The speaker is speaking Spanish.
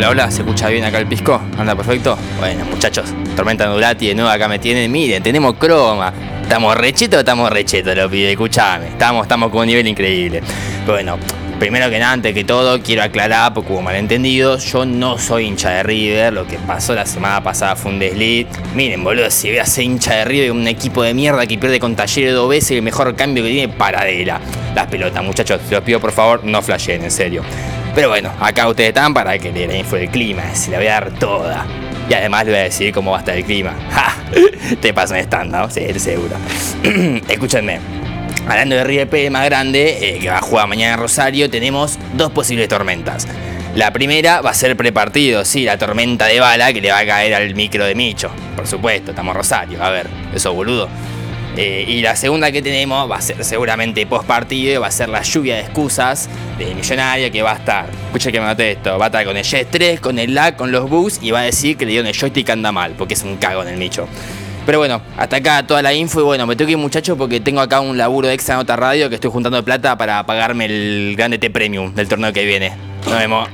Hola, hola, ¿se escucha bien acá el pisco? ¿Anda perfecto? Bueno, muchachos, Tormenta Nudati de nuevo acá me tienen. Miren, tenemos croma. ¿Estamos rechetos o estamos rechetos, lo pide? Escuchame, estamos, estamos con un nivel increíble. Bueno, primero que nada, antes que todo, quiero aclarar, porque hubo malentendidos, yo no soy hincha de River, lo que pasó la semana pasada fue un desliz. Miren, boludo, si voy a ser hincha de River, un equipo de mierda que pierde con Talleres dos veces, el mejor cambio que tiene, paradera. Las pelotas, muchachos, los pido por favor, no flashen, en serio. Pero bueno, acá ustedes están para que le den info del clima, se la voy a dar toda. Y además le voy a decir cómo va a estar el clima. ¡Ja! Te paso un stand, ¿no? Sí, seguro. Escúchenme. Hablando de River Plate más grande, eh, que va a jugar mañana en Rosario, tenemos dos posibles tormentas. La primera va a ser prepartido, sí, la tormenta de bala que le va a caer al micro de Micho. Por supuesto, estamos Rosario, a ver, eso boludo. Eh, y la segunda que tenemos va a ser seguramente post partido, va a ser la lluvia de excusas de Millonaria que va a estar. Escucha que me noté esto, va a estar con el Jet 3, con el lag, con los bugs y va a decir que le dio el joystick anda mal, porque es un cago en el Micho. Pero bueno, hasta acá toda la info y bueno, me tengo que ir muchachos porque tengo acá un laburo extra en otra radio que estoy juntando plata para pagarme el grande T Premium del torneo que viene. Nos vemos.